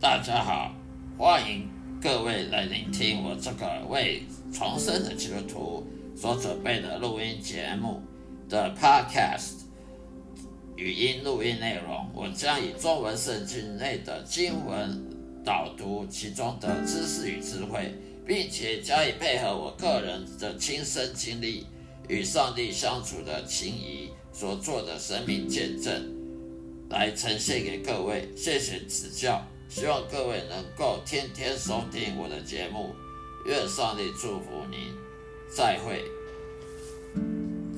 大家好，欢迎各位来聆听我这个为重生的基督徒所准备的录音节目的 Podcast 语音录音内容。我将以中文圣经内的经文导读其中的知识与智慧，并且加以配合我个人的亲身经历与上帝相处的情谊所做的生命见证。来呈现给各位，谢谢指教，希望各位能够天天收听我的节目，愿上帝祝福您，再会。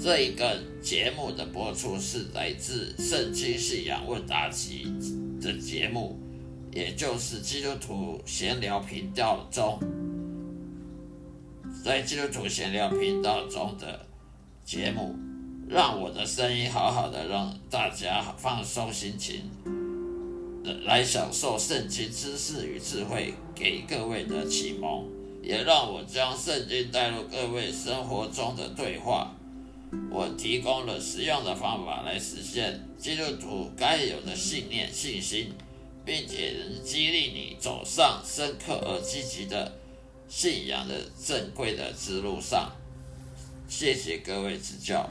这一个节目的播出是来自《圣经信仰问答集》的节目，也就是基督徒闲聊频道中，在基督徒闲聊频道中的节目。让我的声音好好的，让大家放松心情，来享受圣经知识与智慧给各位的启蒙，也让我将圣经带入各位生活中的对话。我提供了实用的方法来实现基督徒该有的信念、信心，并且能激励你走上深刻而积极的信仰的正规的之路上。谢谢各位指教。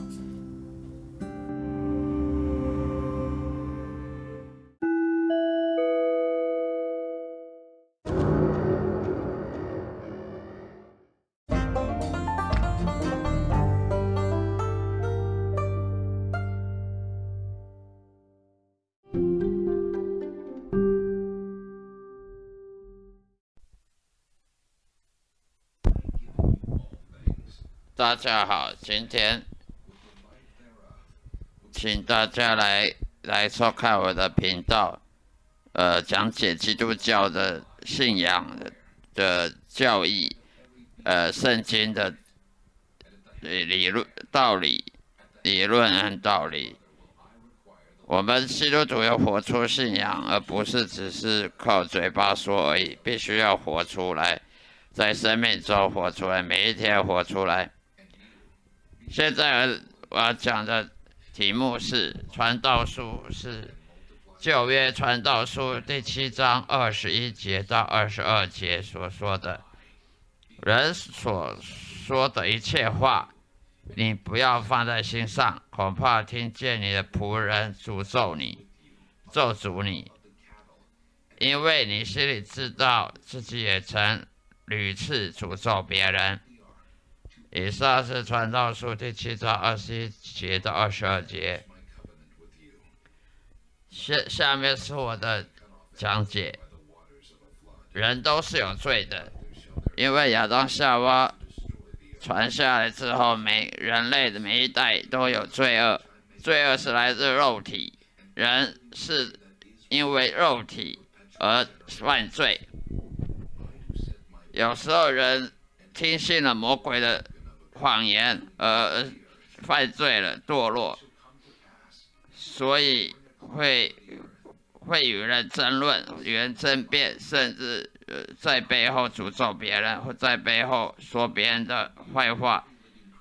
大家好，今天请大家来来收看我的频道，呃，讲解基督教的信仰的教义，呃，圣经的理理论道理、理论和道理。我们基督徒要活出信仰，而不是只是靠嘴巴说而已，必须要活出来，在生命中活出来，每一天活出来。现在我要讲的题目是《传道书》，是旧约传道书第七章二十一节到二十二节所说的。人所说的一切话，你不要放在心上，恐怕听见你的仆人诅咒你、咒诅你，因为你心里知道自己也曾屡次诅咒别人。以上是传道书第七章二十一节到二十二节。下下面是我的讲解。人都是有罪的，因为亚当夏娃传下来之后，每人类的每一代都有罪恶。罪恶是来自肉体，人是因为肉体而犯罪。有时候人听信了魔鬼的。谎言而犯罪了，堕落，所以会会与人争论，与人争辩，甚至呃在背后诅咒别人，或在背后说别人的坏话，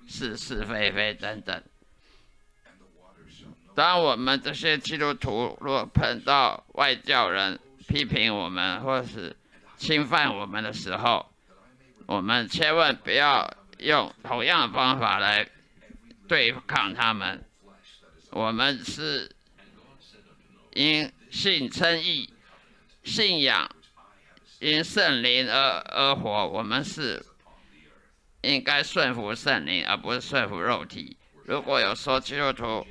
是是非非等等。当我们这些基督徒若碰到外教人批评我们，或是侵犯我们的时候，我们千万不要。用同样的方法来对抗他们。我们是因信称义，信仰因圣灵而而活。我们是应该顺服圣灵，而不是顺服肉体。如果有说基督徒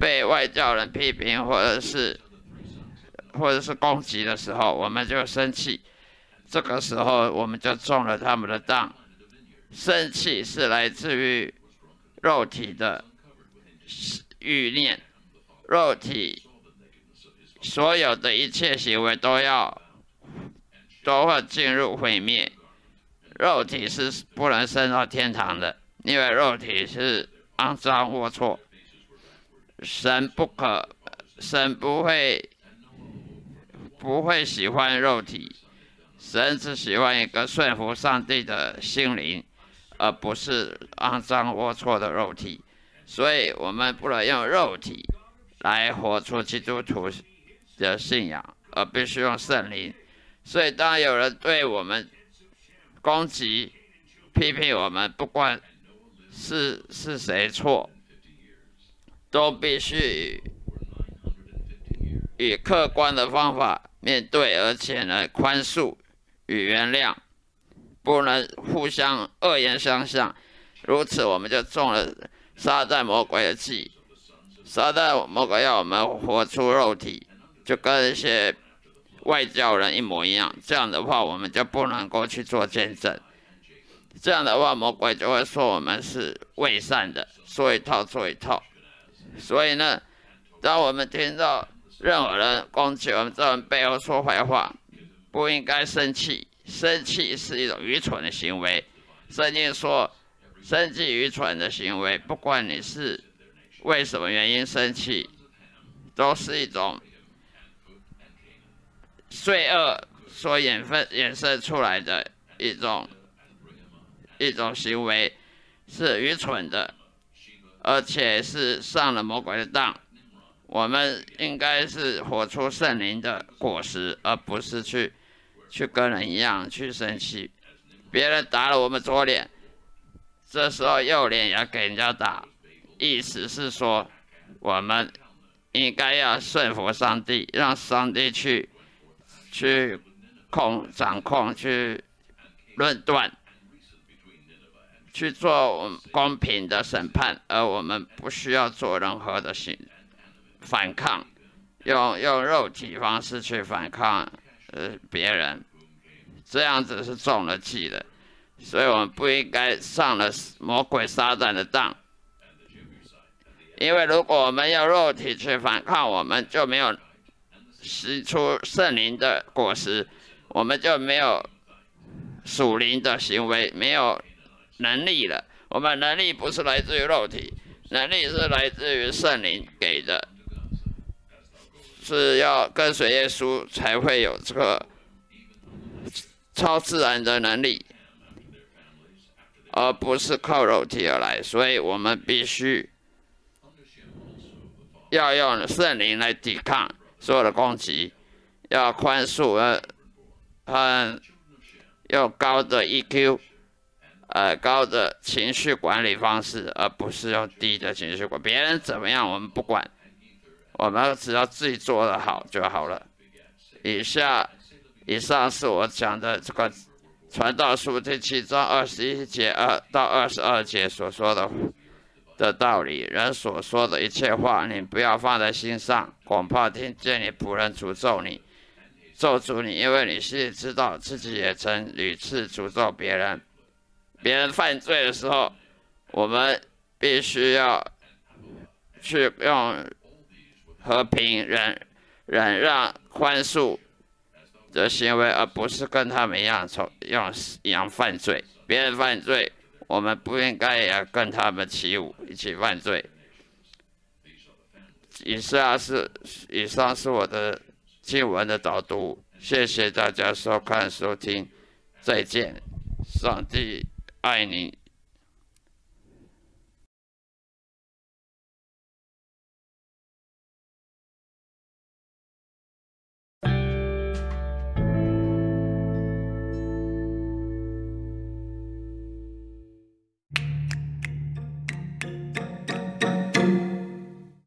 被外教人批评，或者是或者是攻击的时候，我们就生气。这个时候，我们就中了他们的当。生气是来自于肉体的欲念，肉体所有的一切行为都要都会进入毁灭。肉体是不能升到天堂的，因为肉体是肮脏龌龊。神不可，神不会不会喜欢肉体，神只喜欢一个顺服上帝的心灵。而不是肮脏龌龊的肉体，所以我们不能用肉体来活出基督徒的信仰，而必须用圣灵。所以当有人对我们攻击、批评我们，不管是是谁错，都必须以客观的方法面对，而且呢宽恕与原谅，不能互相恶言相向。如此，我们就中了撒旦魔鬼的计。撒旦魔鬼要我们活出肉体，就跟一些外教人一模一样。这样的话，我们就不能够去做见证。这样的话，魔鬼就会说我们是伪善的，说一套做一套。所以呢，当我们听到任何人攻击我们这人背后说坏话，不应该生气。生气是一种愚蠢的行为。圣经说。生气愚蠢的行为，不管你是为什么原因生气，都是一种罪恶所衍分衍生出来的一种一种行为，是愚蠢的，而且是上了魔鬼的当。我们应该是活出圣灵的果实，而不是去去跟人一样去生气。别人打了我们左脸。这时候右脸也要给人家打，意思是说，我们应该要顺服上帝，让上帝去去控掌控、去论断、去做公平的审判，而我们不需要做任何的行反抗，用用肉体方式去反抗呃别人，这样子是中了计的。所以我们不应该上了魔鬼撒旦的当，因为如果我们用肉体去反抗，我们就没有使出圣灵的果实，我们就没有属灵的行为，没有能力了。我们能力不是来自于肉体，能力是来自于圣灵给的，是要跟随耶稣才会有这个超自然的能力。而不是靠肉体而来，所以我们必须要用圣灵来抵抗所有的攻击，要宽恕，呃，嗯，用高的 EQ，呃，高的情绪管理方式，而不是用低的情绪管。别人怎么样我们不管，我们只要自己做得好就好了。以下，以上是我讲的这个。传道书第七章二十一节二到二十二节所说的的道理，人所说的一切话，你不要放在心上，恐怕听见你仆人诅咒你，咒诅你，因为你心里知道自己也曾屡次诅咒别人。别人犯罪的时候，我们必须要去用和平、忍忍让、宽恕。的行为，而不是跟他们一样从用一样犯罪。别人犯罪，我们不应该也跟他们起舞，一起犯罪。以上是以上是我的经文的导读，谢谢大家收看收听，再见，上帝爱你。